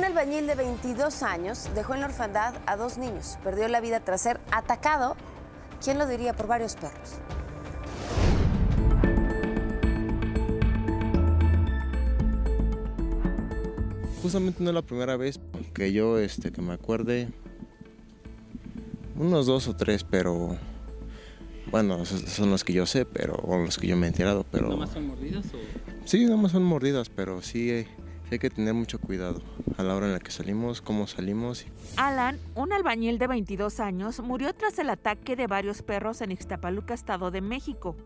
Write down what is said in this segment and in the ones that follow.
Un albañil de 22 años dejó en la orfandad a dos niños. Perdió la vida tras ser atacado, ¿quién lo diría?, por varios perros. Justamente no es la primera vez que yo, este, que me acuerde, unos dos o tres, pero bueno, son los que yo sé, pero o los que yo me he enterado, pero. ¿Nada más son mordidas o? Sí, nada más son mordidas, pero sí hay, sí hay que tener mucho cuidado a la hora en la que salimos, cómo salimos. Alan, un albañil de 22 años, murió tras el ataque de varios perros en Ixtapaluca, Estado de México.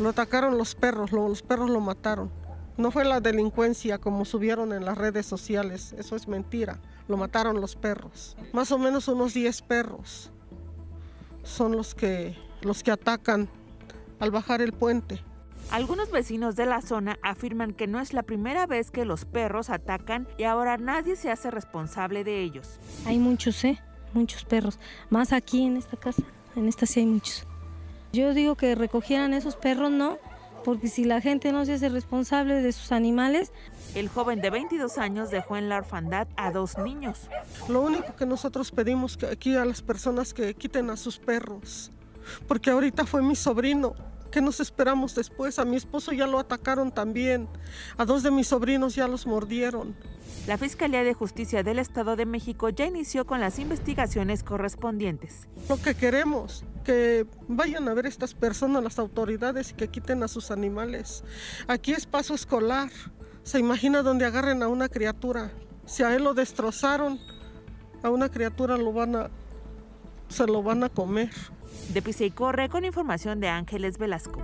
Lo atacaron los perros, lo- los perros lo mataron. No fue la delincuencia como subieron en las redes sociales, eso es mentira. Lo mataron los perros. Más o menos unos 10 perros son los que, los que atacan al bajar el puente. Algunos vecinos de la zona afirman que no es la primera vez que los perros atacan y ahora nadie se hace responsable de ellos. Hay muchos, ¿eh? Muchos perros. Más aquí en esta casa. En esta sí hay muchos. Yo digo que recogieran esos perros, ¿no? Porque si la gente no se hace responsable de sus animales, El joven de 22 años dejó en la orfandad a dos niños. Lo único que nosotros pedimos que aquí a las personas que quiten a sus perros, porque ahorita fue mi sobrino. ¿Qué nos esperamos después? A mi esposo ya lo atacaron también. A dos de mis sobrinos ya los mordieron. La Fiscalía de Justicia del Estado de México ya inició con las investigaciones correspondientes. Lo que queremos, que vayan a ver estas personas, las autoridades, y que quiten a sus animales. Aquí es paso escolar. Se imagina donde agarren a una criatura. Si a él lo destrozaron, a una criatura lo van a, se lo van a comer. De Pisa y Corre con información de Ángeles Velasco.